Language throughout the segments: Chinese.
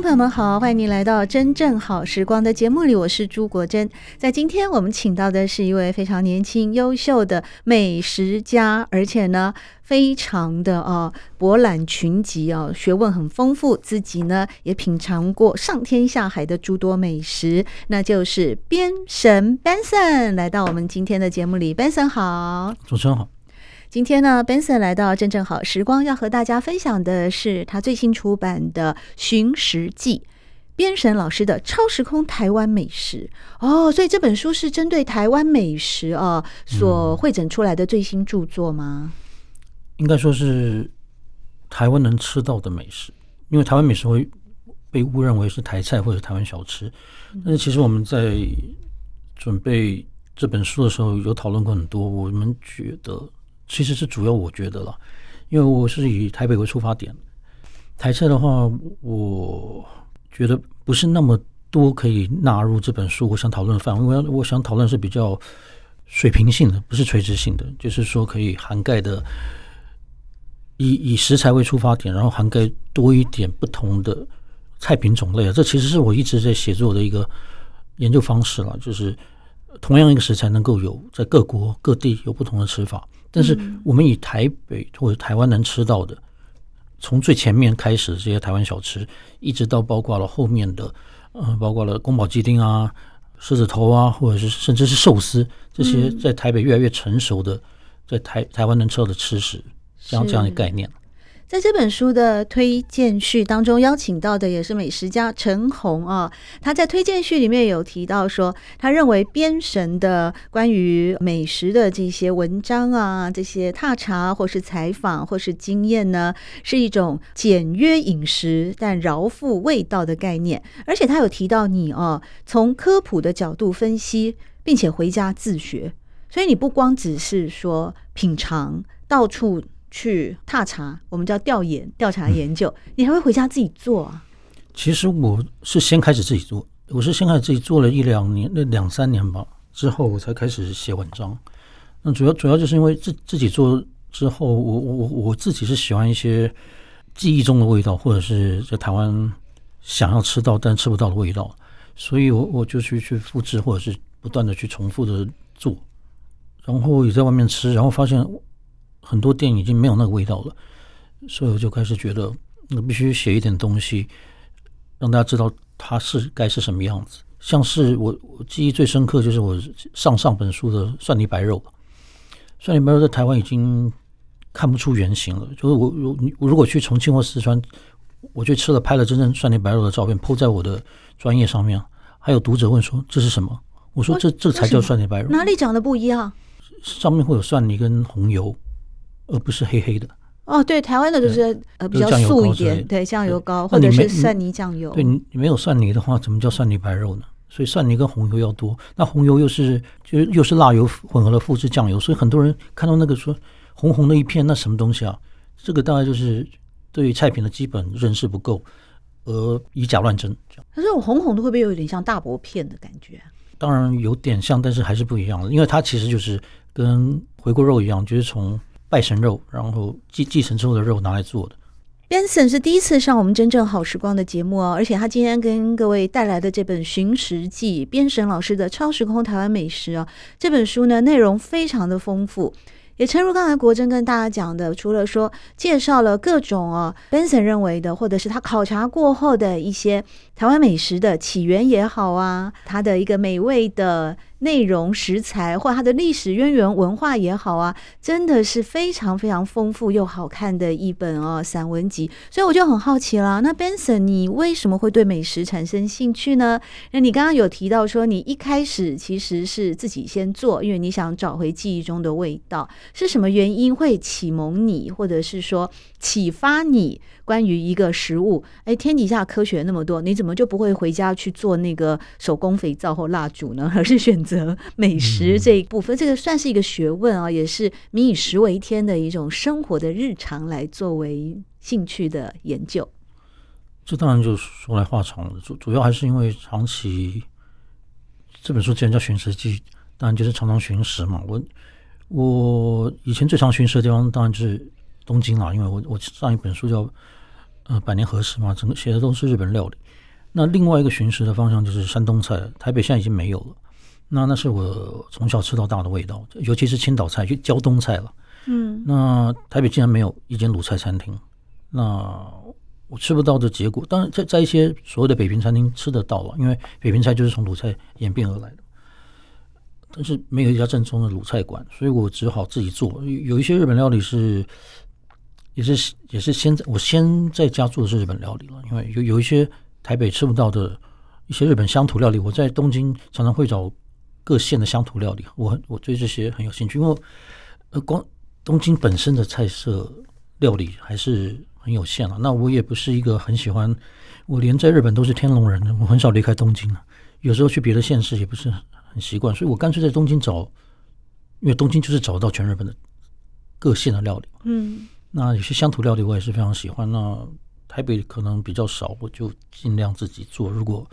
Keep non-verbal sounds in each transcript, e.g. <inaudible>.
朋友们好，欢迎您来到《真正好时光》的节目里，我是朱国珍。在今天，我们请到的是一位非常年轻、优秀的美食家，而且呢，非常的啊博览群集啊，学问很丰富，自己呢也品尝过上天下海的诸多美食，那就是边神 Benson 来到我们今天的节目里，Benson 好，主持人好。今天呢，Benson 来到正正好时光，要和大家分享的是他最新出版的《寻食记》，边神老师的超时空台湾美食哦，所以这本书是针对台湾美食啊所汇整出来的最新著作吗？应该说是台湾能吃到的美食，因为台湾美食会被误认为是台菜或者台湾小吃，但是其实我们在准备这本书的时候有讨论过很多，我们觉得。其实是主要我觉得了，因为我是以台北为出发点，台菜的话，我觉得不是那么多可以纳入这本书。我想讨论的范围，我要我想讨论是比较水平性的，不是垂直性的，就是说可以涵盖的，以以食材为出发点，然后涵盖多一点不同的菜品种类啊。这其实是我一直在写作的一个研究方式了，就是同样一个食材能够有在各国各地有不同的吃法。但是我们以台北或者台湾能吃到的，从最前面开始的这些台湾小吃，一直到包括了后面的，呃，包括了宫保鸡丁啊、狮子头啊，或者是甚至是寿司这些，在台北越来越成熟的，在台台湾能吃到的吃食，这样这样的概念。在这本书的推荐序当中，邀请到的也是美食家陈红啊。他在推荐序里面有提到说，他认为边神的关于美食的这些文章啊，这些踏查或是采访或是经验呢，是一种简约饮食但饶富味道的概念。而且他有提到你啊，从科普的角度分析，并且回家自学，所以你不光只是说品尝，到处。去踏查，我们叫调研、调查研究。你还会回家自己做啊？其实我是先开始自己做，我是先开始自己做了一两年，那两三年吧，之后我才开始写文章。那主要主要就是因为自自己做之后，我我我我自己是喜欢一些记忆中的味道，或者是在台湾想要吃到但吃不到的味道，所以我我就去去复制，或者是不断的去重复的做，然后也在外面吃，然后发现。很多店已经没有那个味道了，所以我就开始觉得，我必须写一点东西，让大家知道它是该是什么样子。像是我我记忆最深刻就是我上上本书的蒜泥白肉，蒜泥白肉在台湾已经看不出原型了。就是我如我如果去重庆或四川，我去吃了拍了真正蒜泥白肉的照片，po 在我的专业上面，还有读者问说这是什么？我说这这才叫蒜泥白肉，哪里长得不一样？上面会有蒜泥跟红油。而不是黑黑的哦，对，台湾的就是呃比较素一点，对，酱油膏或者是蒜泥酱油。对，你没有蒜泥的话，怎么叫蒜泥白肉呢？所以蒜泥跟红油要多，那红油又是就是又是辣油混合了复制酱油，所以很多人看到那个说红红的一片，那什么东西啊？这个大概就是对于菜品的基本认识不够，而以假乱真。可是我红红的会不会有点像大薄片的感觉？当然有点像，但是还是不一样的，因为它其实就是跟回锅肉一样，就是从。拜神肉，然后继继承之后的肉拿来做的。Benson 是第一次上我们真正好时光的节目哦，而且他今天跟各位带来的这本《寻食记》，边神老师的超时空台湾美食啊，这本书呢内容非常的丰富。也诚如刚才国珍跟大家讲的，除了说介绍了各种啊，Benson 认为的，或者是他考察过后的一些台湾美食的起源也好啊，它的一个美味的内容食材，或它的历史渊源文化也好啊，真的是非常非常丰富又好看的一本哦散文集。所以我就很好奇了，那 Benson，你为什么会对美食产生兴趣呢？那你刚刚有提到说，你一开始其实是自己先做，因为你想找回记忆中的味道。是什么原因会启蒙你，或者是说启发你？关于一个食物，哎，天底下科学那么多，你怎么就不会回家去做那个手工肥皂或蜡烛呢？<laughs> 而是选择美食这一部分，嗯、这个算是一个学问啊，也是民以食为天的一种生活的日常来作为兴趣的研究。这当然就说来话长了，主主要还是因为长期这本书既然叫《寻食记》，当然就是常常寻食嘛。我我以前最常寻食的地方当然就是东京啦，因为我我上一本书叫。呃，百年和食嘛，整个写的都是日本料理。那另外一个寻食的方向就是山东菜，台北现在已经没有了。那那是我从小吃到大的味道，尤其是青岛菜，就胶东菜了。嗯，那台北竟然没有一间鲁菜餐厅，那我吃不到的结果，当然在在一些所谓的北平餐厅吃得到了，因为北平菜就是从鲁菜演变而来的。但是没有一家正宗的鲁菜馆，所以我只好自己做。有一些日本料理是。也是也是先在我先在家做的是日本料理了，因为有有一些台北吃不到的一些日本乡土料理，我在东京常常会找各县的乡土料理，我我对这些很有兴趣，因为呃光东京本身的菜色料理还是很有限了。那我也不是一个很喜欢，我连在日本都是天龙人，我很少离开东京啊。有时候去别的县市也不是很习惯，所以我干脆在东京找，因为东京就是找到全日本的各县的料理。嗯。那有些乡土料理我也是非常喜欢。那台北可能比较少，我就尽量自己做。如果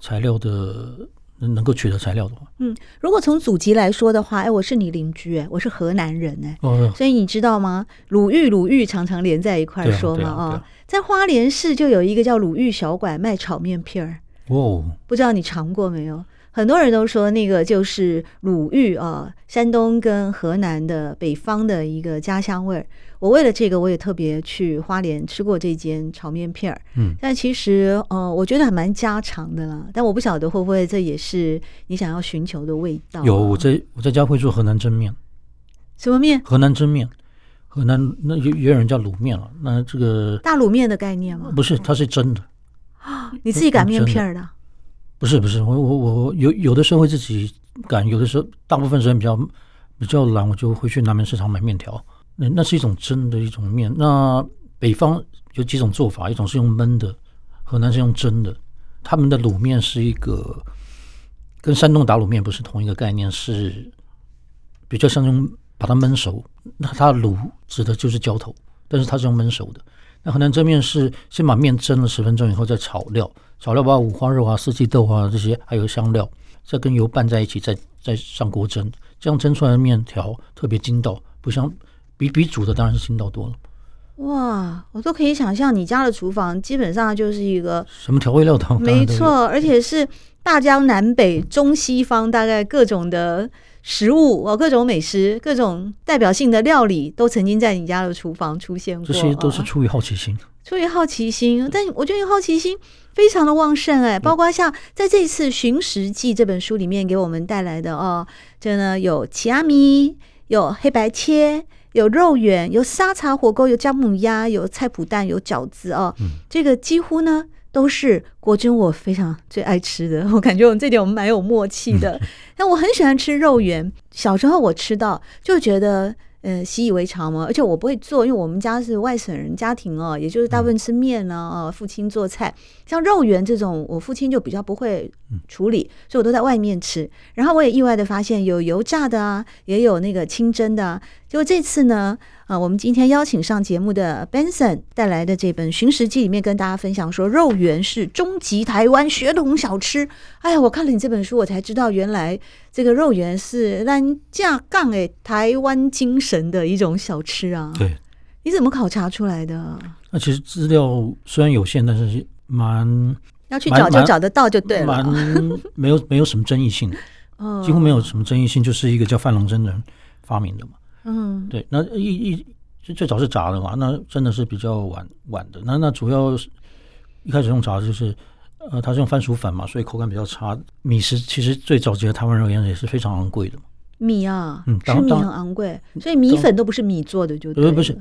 材料的能能够取得材料的话，嗯，如果从祖籍来说的话，哎，我是你邻居，哎，我是河南人，哎，哦，所以你知道吗？鲁豫鲁豫常常连在一块说嘛，啊，在花莲市就有一个叫鲁豫小馆卖炒面片儿，哦，不知道你尝过没有？很多人都说那个就是鲁豫啊，山东跟河南的北方的一个家乡味儿。我为了这个，我也特别去花莲吃过这间炒面片儿。嗯，但其实呃，我觉得还蛮家常的啦。但我不晓得会不会这也是你想要寻求的味道啊。有，我在我在家会做河南蒸面。什么面？河南蒸面。河南那也也有人叫卤面了。那这个大卤面的概念吗？不是，它是蒸的。啊，你自己擀面片儿的？不是不是，我我我有有的时候会自己擀，有的时候大部分时间比较比较懒，我就会去南门市场买面条。那那是一种蒸的一种面。那北方有几种做法，一种是用焖的，河南是用蒸的。他们的卤面是一个跟山东打卤面不是同一个概念，是比较像用把它焖熟。那它卤指的就是浇头，但是它是用焖熟的。那河南蒸面是先把面蒸了十分钟以后再炒料。炒料把五花肉啊、四季豆啊这些，还有香料，再跟油拌在一起，再再上锅蒸，这样蒸出来的面条特别筋道，不像比比煮的当然是筋道多了。哇，我都可以想象你家的厨房基本上就是一个什么调味料都没错，而且是大江南北、中西方大概各种的食物哦，各种美食、各种代表性的料理都曾经在你家的厨房出现过。这些都是出于好奇心。出于好奇心，但我觉得好奇心非常的旺盛哎，包括像在这次《寻食记》这本书里面给我们带来的哦，这呢有奇阿米，有黑白切，有肉圆，有沙茶火锅，有姜母鸭，有菜脯蛋，有饺子哦，这个几乎呢都是国珍我非常最爱吃的，<laughs> 我感觉我们这点我们蛮有默契的。<laughs> 但我很喜欢吃肉圆，小时候我吃到就觉得。呃，习以为常嘛，而且我不会做，因为我们家是外省人家庭哦，也就是大部分吃面呢，啊，父亲做菜，像肉圆这种，我父亲就比较不会处理，所以我都在外面吃。然后我也意外的发现，有油炸的啊，也有那个清蒸的啊。结果这次呢，啊，我们今天邀请上节目的 Benson 带来的这本《寻食记》里面跟大家分享说，肉圆是终极台湾血统小吃。哎呀，我看了你这本书，我才知道原来这个肉圆是咱架杠诶台湾精神的一种小吃啊。对，你怎么考察出来的？那其实资料虽然有限，但是蛮要去找就找得到就对了，蛮 <laughs> 没有没有什么争议性的，几乎没有什么争议性，就是一个叫范龙真的人发明的嘛。嗯，对，那一一最早是炸的嘛，那真的是比较晚晚的。那那主要是一开始用炸的就是呃，它是用番薯粉嘛，所以口感比较差。米食其实最早期的台湾而言也是非常昂贵的嘛。米啊，嗯，是米很昂贵，所以米粉都不是米做的，就对，不是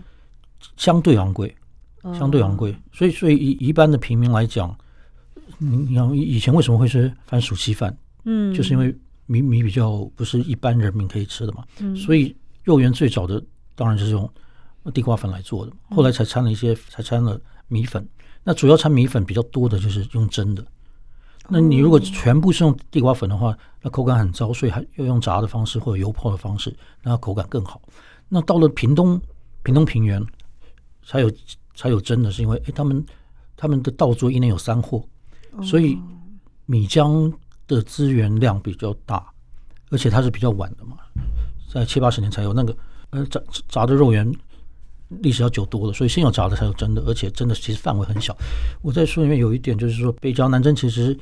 相对昂贵，相对昂贵。所以，所以一一般的平民来讲，你你看以前为什么会吃番薯稀饭？嗯，就是因为米米比较不是一般人民可以吃的嘛。嗯，所以肉圆最早的当然就是用地瓜粉来做的，后来才掺了一些，才掺了米粉。那主要掺米粉比较多的就是用蒸的。那你如果全部是用地瓜粉的话，那口感很糟，所以还要用炸的方式或者油泡的方式，那口感更好。那到了屏东，屏东平原才有才有蒸的，是因为哎，他们他们的稻作一年有三货，所以米浆的资源量比较大，而且它是比较晚的嘛，在七八十年才有那个呃炸炸的肉圆。历史要久多了，所以先有炸的才有蒸的，而且蒸的其实范围很小。我在书里面有一点就是说，北郊南蒸其实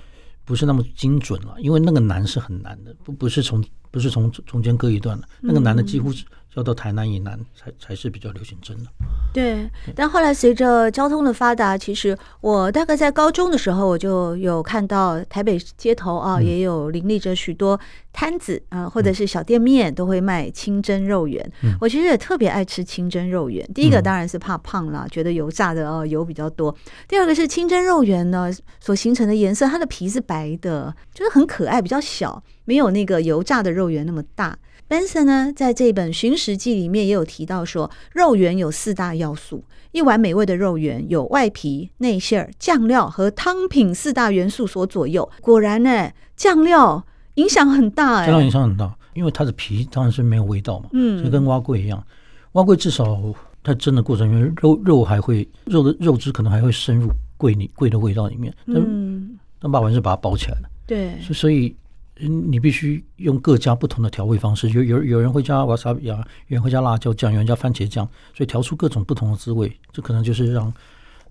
不是那么精准了，因为那个南是很难的，不不是从不是从中间割一段的，那个南的几乎是。要到台南以南才才是比较流行蒸的。对，但后来随着交通的发达，其实我大概在高中的时候，我就有看到台北街头啊，嗯、也有林立着许多摊子啊，或者是小店面都会卖清蒸肉圆。嗯、我其实也特别爱吃清蒸肉圆。第一个当然是怕胖了，觉得油炸的哦油比较多。第二个是清蒸肉圆呢，所形成的颜色，它的皮是白的，就是很可爱，比较小，没有那个油炸的肉圆那么大。Benson 呢，在这本《寻食记》里面也有提到说，肉圆有四大要素，一碗美味的肉圆有外皮、内馅、酱料和汤品四大元素所左右。果然呢，酱料影响很大哎，酱料影响很大，因为它的皮当然是没有味道嘛，嗯，就跟蛙桂一样，蛙桂至少它蒸的过程，因为肉肉还会肉的肉汁可能还会深入桂里桂的味道里面，嗯，但把完是把它包起来了，对，所以。你必须用各家不同的调味方式，有有有人会加瓦萨比啊，有人会加辣椒酱，有人加番茄酱，所以调出各种不同的滋味。这可能就是让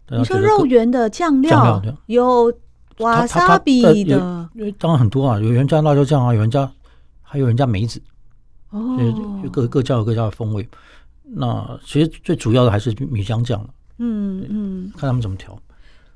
你说肉圆的酱料有瓦萨比的，当然很多啊，有人加辣椒酱啊，有人加还有人家梅子哦，各各家有各家的风味。那其实最主要的还是米浆酱了，嗯嗯，看他们怎么调。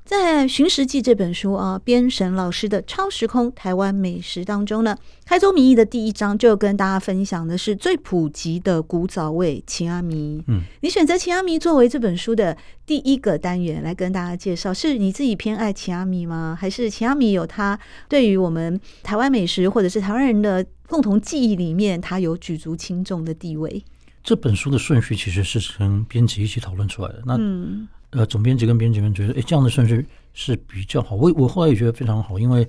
在《寻食记》这本书啊，编审老师的超时空台湾美食当中呢，开宗明义的第一章就跟大家分享的是最普及的古早味秦阿米。嗯，你选择秦阿米作为这本书的第一个单元来跟大家介绍，是你自己偏爱秦阿米吗？还是秦阿米有它对于我们台湾美食或者是台湾人的共同记忆里面，它有举足轻重的地位？这本书的顺序其实是跟编辑一起讨论出来的。那嗯。呃，总编辑跟编辑们觉得，哎，这样的顺序是比较好。我我后来也觉得非常好，因为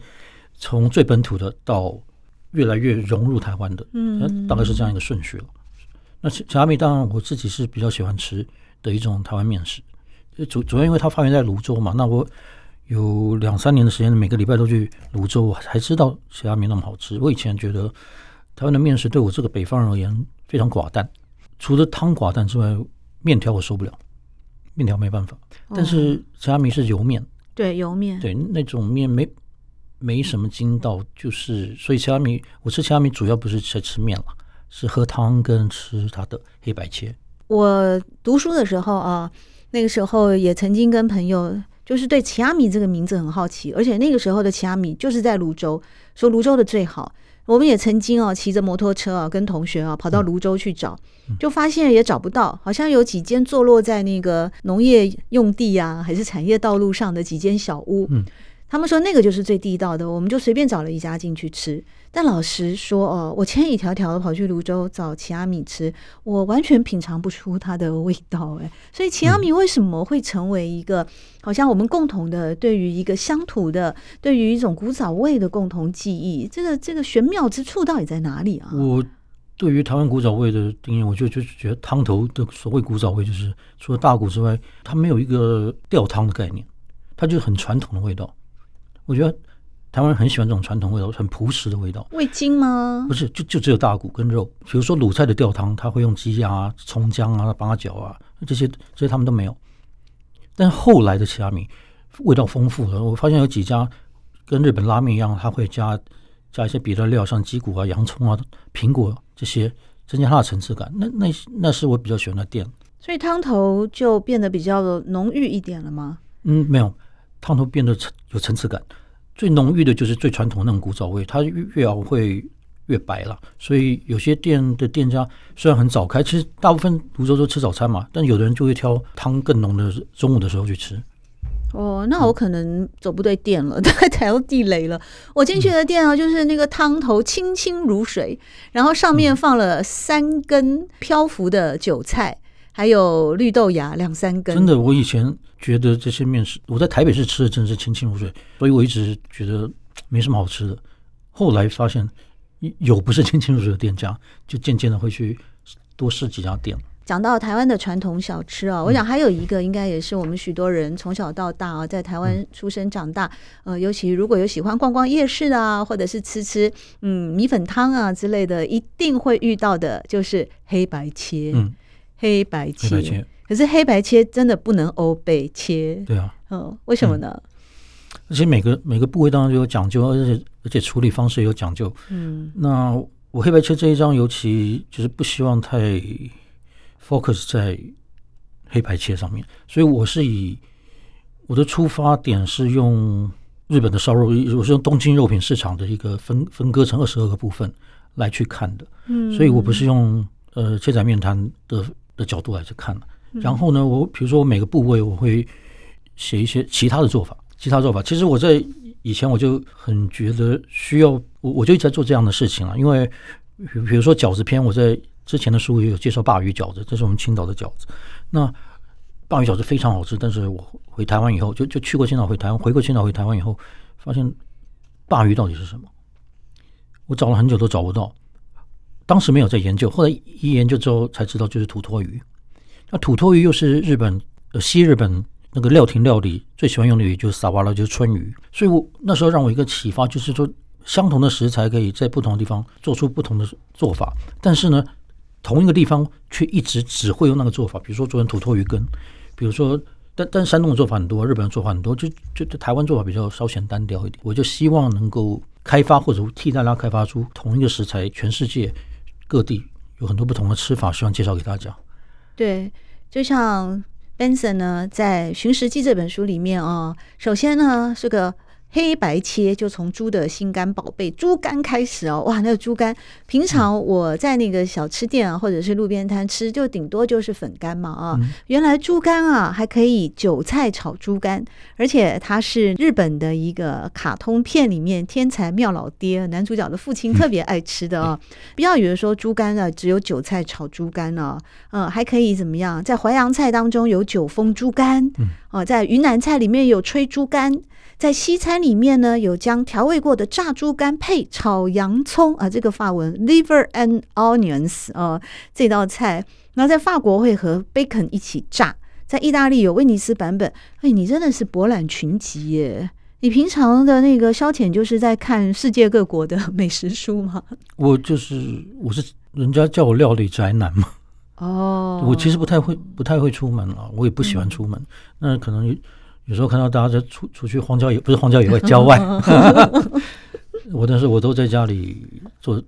从最本土的到越来越融入台湾的，嗯，大概是这样一个顺序了。那奇阿米当然我自己是比较喜欢吃的一种台湾面食，主主要因为它发源在泸州嘛。那我有两三年的时间，每个礼拜都去泸州，我，才知道奇阿米那么好吃。我以前觉得台湾的面食对我这个北方人而言非常寡淡，除了汤寡淡之外，面条我受不了。面条没办法，但是奇阿米是油面，对油面，对那种面没没什么筋道，就是所以奇阿米我吃奇阿米主要不是在吃面了，是喝汤跟吃它的黑白切。我读书的时候啊，那个时候也曾经跟朋友就是对奇阿米这个名字很好奇，而且那个时候的奇阿米就是在泸州，说泸州的最好。我们也曾经哦骑着摩托车啊跟同学啊跑到泸州去找，就发现也找不到，好像有几间坐落在那个农业用地啊还是产业道路上的几间小屋。他们说那个就是最地道的，我们就随便找了一家进去吃。但老实说哦，我千里迢迢的跑去泸州找奇阿米吃，我完全品尝不出它的味道哎。所以奇阿米为什么会成为一个好像我们共同的对于一个乡土的对于一种古早味的共同记忆？这个这个玄妙之处到底在哪里啊？我对于台湾古早味的定义，我就就觉得汤头的所谓古早味，就是除了大骨之外，它没有一个吊汤的概念，它就是很传统的味道。我觉得台湾人很喜欢这种传统味道，很朴实的味道。味精吗？不是，就就只有大骨跟肉。比如说卤菜的吊汤，他会用鸡啊、葱姜啊、八角啊这些，这些他们都没有。但后来的其他米味道丰富了，我发现有几家跟日本拉面一样，他会加加一些别的料，像鸡骨啊、洋葱啊、苹果这些，增加它的层次感。那那那是我比较喜欢的店。所以汤头就变得比较浓郁一点了吗？嗯，没有。汤头变得层有层次感，最浓郁的就是最传统的那种古早味，它越越熬会越白了。所以有些店的店家虽然很早开，其实大部分泸州都吃早餐嘛，但有的人就会挑汤更浓的中午的时候去吃。哦，那我可能走不对店了，大 <laughs> 概踩到地雷了。我进去的店啊，就是那个汤头清清如水，然后上面放了三根漂浮的韭菜，还有绿豆芽两三根。真的，我以前觉得这些面食，我在台北市吃的真的是清清如水，所以我一直觉得没什么好吃的。后来发现有不是清清如水的店家，就渐渐的会去多试几家店。讲到台湾的传统小吃啊，我想还有一个应该也是我们许多人从小到大啊，在台湾出生长大，呃，尤其如果有喜欢逛逛夜市的啊，或者是吃吃嗯米粉汤啊之类的，一定会遇到的就是黑白切。嗯，黑白切。可是黑白切真的不能欧北切。对啊。嗯，为什么呢？而且每个每个部位当然有讲究，而且而且处理方式也有讲究。嗯。那我黑白切这一张尤其就是不希望太。focus 在黑白切上面，所以我是以我的出发点是用日本的烧肉，我是用东京肉品市场的一个分分割成二十二个部分来去看的，嗯，所以我不是用呃切仔面摊的的角度来去看。然后呢，我比如说我每个部位我会写一些其他的做法，其他做法。其实我在以前我就很觉得需要，我我就一直在做这样的事情了，因为比比如说饺子篇，我在。之前的书也有介绍鲅鱼饺子，这是我们青岛的饺子。那鲅鱼饺子非常好吃，但是我回台湾以后，就就去过青岛，回台湾，回过青岛回台湾以后，发现鲅鱼到底是什么？我找了很久都找不到。当时没有在研究，后来一研究之后才知道，就是土托鱼。那土托鱼又是日本呃西日本那个料亭料理最喜欢用的鱼，就是萨瓦拉，就是春鱼。所以我那时候让我一个启发，就是说相同的食材可以在不同的地方做出不同的做法，但是呢。同一个地方却一直只会用那个做法，比如说做成土托鱼羹，比如说，但但山东的做法很多，日本的做法很多，就就台湾做法比较稍显单调一点。我就希望能够开发或者替大家开发出同一个食材，全世界各地有很多不同的吃法，希望介绍给大家。对，就像 Benson 呢，在《寻食记》这本书里面啊、哦，首先呢是个。黑白切就从猪的心肝宝贝猪肝开始哦，哇，那个猪肝平常我在那个小吃店啊，或者是路边摊吃，就顶多就是粉干嘛啊。原来猪肝啊还可以韭菜炒猪肝，而且它是日本的一个卡通片里面天才妙老爹男主角的父亲特别爱吃的啊。不要以为说猪肝啊只有韭菜炒猪肝呢，嗯，还可以怎么样？在淮扬菜当中有九峰猪肝，哦，在云南菜里面有炊猪肝。在西餐里面呢，有将调味过的炸猪肝配炒洋葱啊，这个法文 liver and onions 啊，这道菜。那在法国会和 bacon 一起炸，在意大利有威尼斯版本。哎，你真的是博览群集耶！你平常的那个消遣就是在看世界各国的 <laughs> 美食书吗？我就是，我是人家叫我料理宅男嘛。哦，我其实不太会，不太会出门了，我也不喜欢出门。嗯、那可能。有有时候看到大家在出出去荒郊野，不是荒郊野外，郊外。<laughs> 我但是我都在家里做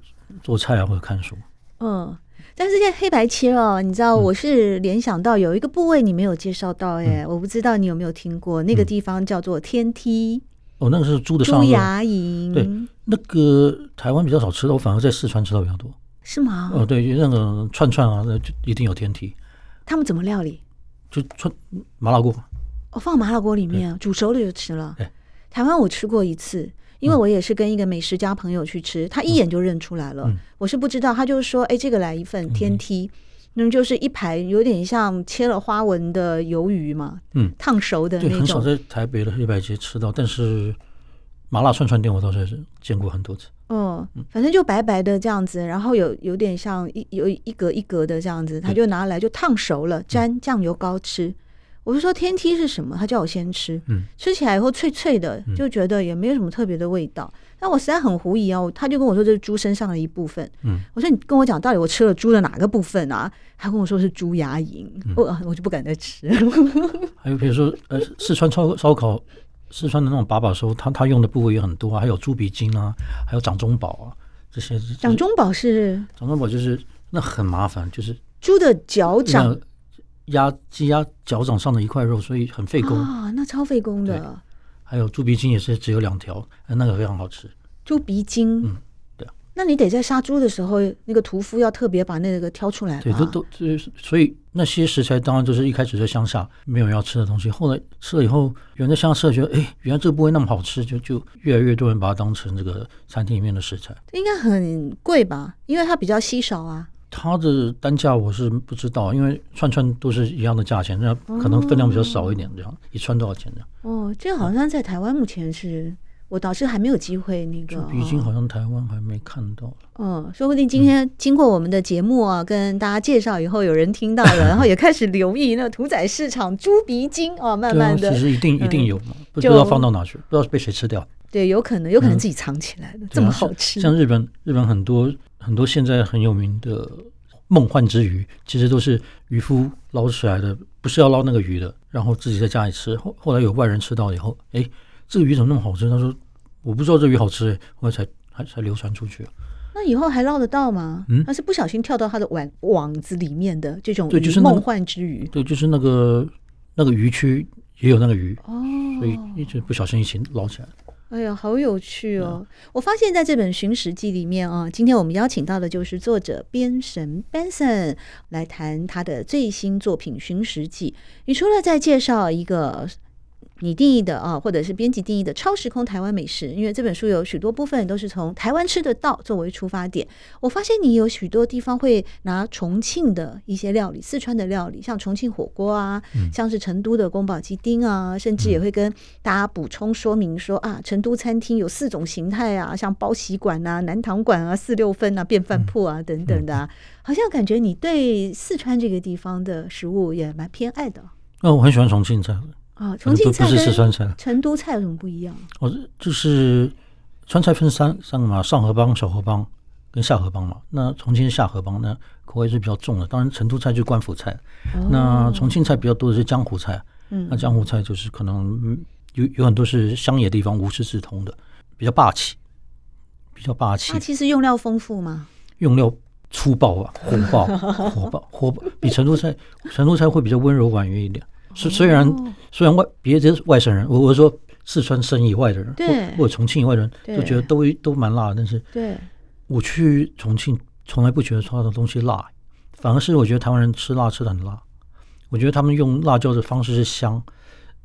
做菜啊，或者看书。嗯，但是现在黑白切哦，你知道我是联想到有一个部位你没有介绍到哎，我不知道你有没有听过那个地方叫做天梯。哦，那个是猪的猪牙龈。对，那个台湾比较少吃的，我反而在四川吃到比较多。是吗？哦，对，那个串串啊，那就一定有天梯。他们怎么料理？就串麻辣锅。我放麻辣锅里面煮熟了就吃了。台湾我吃过一次，因为我也是跟一个美食家朋友去吃，他一眼就认出来了。我是不知道，他就是说，哎，这个来一份天梯，那就是一排有点像切了花纹的鱿鱼嘛，嗯，烫熟的那种。很少在台北的黑白街吃到，但是麻辣串串店我倒是见过很多次。嗯，反正就白白的这样子，然后有有点像一有一格一格的这样子，他就拿来就烫熟了，沾酱油膏吃。我就说天梯是什么？他叫我先吃，嗯，吃起来以后脆脆的，就觉得也没有什么特别的味道。但我实在很狐疑哦，他就跟我说这是猪身上的一部分，嗯，我说你跟我讲到底我吃了猪的哪个部分啊？他跟我说是猪牙龈，我我就不敢再吃。<laughs> 还有比如说呃，四川烧烧烤，四川的那种把把收，他他用的部位也很多啊，还有猪鼻筋啊，还有掌中宝啊这些。掌中宝是掌中宝就是那很麻烦，就是猪的脚掌。压鸡鸭脚掌上的一块肉，所以很费工啊，那超费工的。还有猪鼻筋也是只有两条，那个非常好吃。猪鼻筋，嗯。那你得在杀猪的时候，那个屠夫要特别把那个挑出来。对，都都所以那些食材当然就是一开始在乡下没有人要吃的东西，后来吃了以后，有人在乡下觉得，哎，原来这个部位那么好吃，就就越来越多人把它当成这个餐厅里面的食材。应该很贵吧？因为它比较稀少啊。它的单价我是不知道，因为串串都是一样的价钱，那可能分量比较少一点，这样、哦、一串多少钱这样？哦，这个好像在台湾目前是。我倒是还没有机会那个，猪鼻筋好像台湾还没看到。嗯，说不定今天经过我们的节目啊，嗯、跟大家介绍以后，有人听到了，<laughs> 然后也开始留意那个屠宰市场猪鼻筋啊，慢慢的，其实一定一定有嘛，不知道放到哪去，不知道被谁吃掉。对，有可能，有可能自己藏起来的，这么好吃。像日本，日本很多很多现在很有名的梦幻之鱼，其实都是渔夫捞出来的，不是要捞那个鱼的，然后自己在家里吃。后后来有外人吃到以后，哎。这个鱼怎么那么好吃？他说：“我不知道这鱼好吃哎，后来才还才流传出去。”那以后还捞得到吗？嗯，他是不小心跳到他的网网子里面的这种对，就是梦幻之鱼。对，就是那个那个鱼区也有那个鱼哦，所以一直不小心一起捞起来。哎呀，好有趣哦！嗯、我发现在这本《寻食记》里面啊，今天我们邀请到的就是作者边神 Benson 来谈他的最新作品《寻食记》。你除了在介绍一个。你定义的啊，或者是编辑定义的超时空台湾美食，因为这本书有许多部分都是从台湾吃得到作为出发点。我发现你有许多地方会拿重庆的一些料理、四川的料理，像重庆火锅啊，嗯、像是成都的宫保鸡丁啊，甚至也会跟大家补充说明说啊，成都餐厅有四种形态啊，像包席馆啊、南堂馆啊、四六分啊、便饭铺啊等等的、啊。好像感觉你对四川这个地方的食物也蛮偏爱的。哦，我很喜欢重庆菜。啊，重庆菜跟四川菜、成都菜有什么不一样？哦，就是川菜分三三个嘛，上河帮、小河帮跟下河帮嘛。那重庆是下河帮，那口味是比较重的。当然，成都菜就是官府菜。哦、那重庆菜比较多的是江湖菜。嗯，那江湖菜就是可能有有很多是乡野地方无师自通的，比较霸气，比较霸气。它其实用料丰富吗？用料粗暴啊，火爆，<laughs> 火爆，火爆，比成都菜，成都菜会比较温柔婉约一点。虽虽然虽然外别的外省人，我我说四川省以外的人，对，或者重庆以外的人都觉得都都蛮辣的，但是对，我去重庆从来不觉得他的东西辣，反而是我觉得台湾人吃辣吃的很辣。我觉得他们用辣椒的方式是香，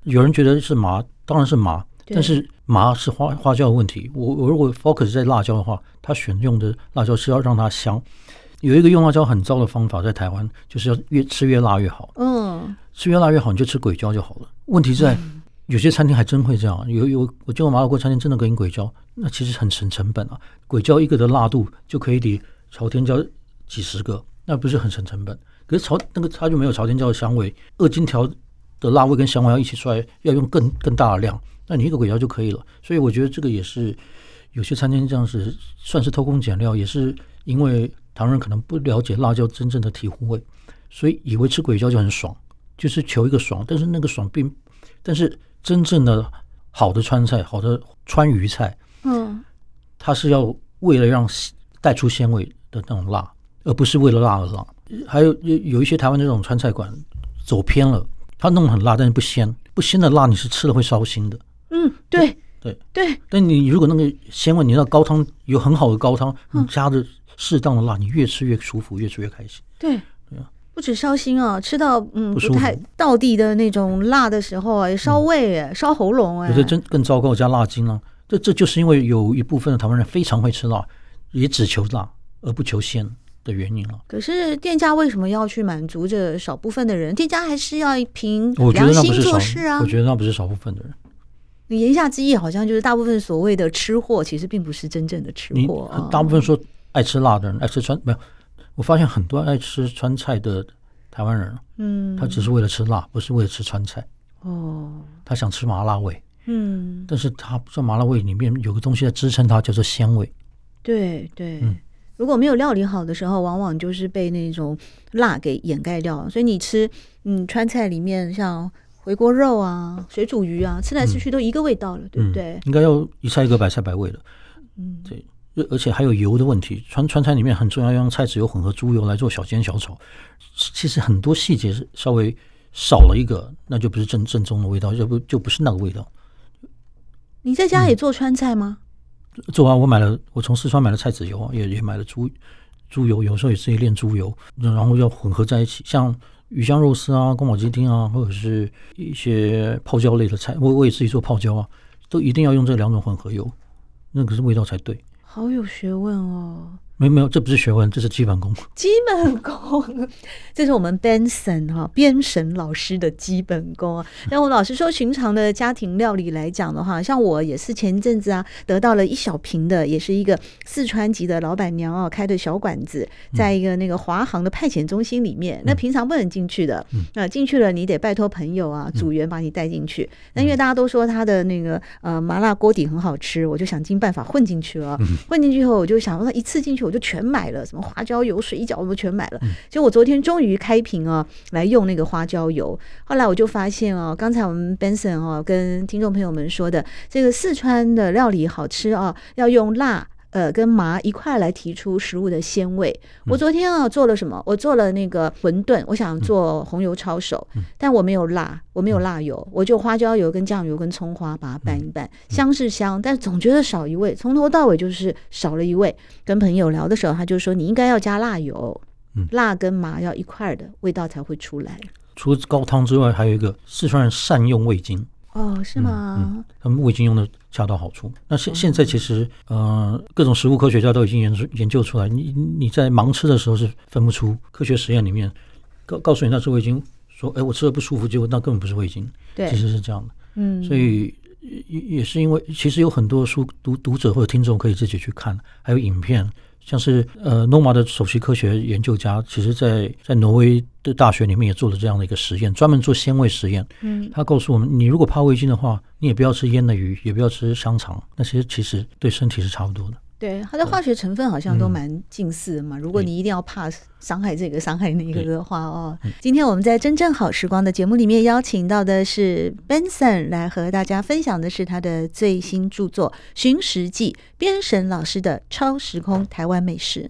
有人觉得是麻，当然是麻，但是麻是花花椒的问题。我我如果 focus 在辣椒的话，他选用的辣椒是要让它香。有一个用辣椒很糟的方法，在台湾就是要越吃越辣越好。嗯，吃越辣越好，你就吃鬼椒就好了。问题在有些餐厅还真会这样。有有，我见过麻辣锅餐厅真的给你鬼椒，那其实很省成本啊。鬼椒一个的辣度就可以抵朝天椒几十个，那不是很省成本？可是朝那个它就没有朝天椒的香味，二荆条的辣味跟香味要一起出来，要用更更大的量，那你一个鬼椒就可以了。所以我觉得这个也是有些餐厅这样是算是偷工减料，也是因为。唐人可能不了解辣椒真正的醍醐味，所以以为吃鬼椒就很爽，就是求一个爽。但是那个爽并，但是真正的好的川菜，好的川渝菜，嗯，它是要为了让带出鲜味的那种辣，而不是为了辣而辣。还有有有一些台湾那种川菜馆走偏了，它弄很辣，但是不鲜，不鲜的辣你是吃了会烧心的。嗯，对对对。对但你如果那个鲜味，你那高汤有很好的高汤，你加的。适当的辣，你越吃越舒服，越吃越开心。对，对啊，不止烧心啊，吃到嗯不太到地的那种辣的时候啊，也烧胃、嗯、烧喉咙哎。有的真更糟糕，加辣精啊。这这就是因为有一部分的台湾人非常会吃辣，也只求辣而不求鲜的原因了。可是店家为什么要去满足这少部分的人？店家还是要凭良心做事啊。我觉得那不是少部分的人。你言下之意好像就是大部分所谓的吃货，其实并不是真正的吃货。大部分说。爱吃辣的人，爱吃川没有？我发现很多爱吃川菜的台湾人，嗯，他只是为了吃辣，不是为了吃川菜。哦，他想吃麻辣味，嗯，但是他不知道麻辣味里面有个东西在支撑它，叫做鲜味。对对，嗯，如果没有料理好的时候，往往就是被那种辣给掩盖掉了。所以你吃，嗯，川菜里面像回锅肉啊、水煮鱼啊，吃来吃去都一个味道了，嗯、对不对？应该要一菜一个，百菜百味的，嗯，对。而且还有油的问题，川川菜里面很重要，要用菜籽油混合猪油来做小煎小炒。其实很多细节是稍微少了一个，那就不是正正宗的味道，就不就不是那个味道。你在家也做川菜吗？嗯、做啊，我买了，我从四川买了菜籽油，也也买了猪猪油，有时候也自己炼猪油，然后要混合在一起，像鱼香肉丝啊、宫保鸡丁啊，或者是一些泡椒类的菜，我我也自己做泡椒啊，都一定要用这两种混合油，那可是味道才对。好有学问哦。没没有，这不是学问，这是基本功。基本功，<laughs> 这是我们 Benson 哈编神老师的基本功啊。那我老实说，寻常的家庭料理来讲的话，像我也是前一阵子啊，得到了一小瓶的，也是一个四川籍的老板娘啊开的小馆子，在一个那个华航的派遣中心里面。那平常不能进去的，那进去了你得拜托朋友啊，组员把你带进去。那因为大家都说他的那个呃麻辣锅底很好吃，我就想尽办法混进去了。混进去后，我就想说一次进去。我就全买了，什么花椒油、水饺我都全买了。结果我昨天终于开瓶啊，来用那个花椒油。后来我就发现哦，刚才我们 Benson 哦跟听众朋友们说的，这个四川的料理好吃啊，要用辣。呃，跟麻一块来提出食物的鲜味。我昨天啊做了什么？我做了那个馄饨，我想做红油抄手，但我没有辣，我没有辣油，我就花椒油跟酱油跟葱花把它拌一拌，香是香，但总觉得少一味，从头到尾就是少了一味。跟朋友聊的时候，他就说你应该要加辣油，辣跟麻要一块的味道才会出来。除了高汤之外，还有一个四川人善用味精。哦，是吗？嗯嗯、他们味精用的恰到好处。那现现在其实，呃，各种食物科学家都已经研究研究出来，你你在盲吃的时候是分不出科学实验里面告告诉你那是味精，说哎我吃了不舒服，结果那根本不是味精。对，其实是这样的。嗯，所以也也是因为，其实有很多书读读者或者听众可以自己去看，还有影片。像是呃，Noma 的首席科学研究家，其实在在挪威的大学里面也做了这样的一个实验，专门做鲜味实验。嗯，他告诉我们，你如果怕味精的话，你也不要吃腌的鱼，也不要吃香肠，那些其实对身体是差不多的。对，它的化学成分好像都蛮近似的嘛。如果你一定要怕伤害这个、伤害那个的话哦，今天我们在真正好时光的节目里面邀请到的是 Benson 来和大家分享的是他的最新著作《寻食记》，编神老师的超时空台湾美食。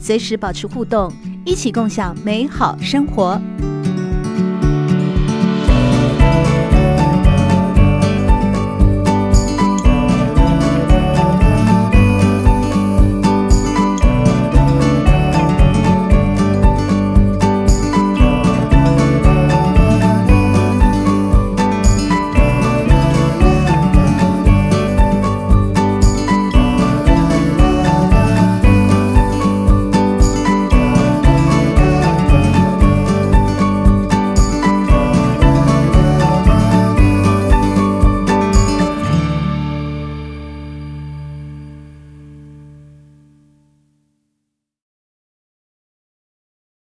随时保持互动，一起共享美好生活。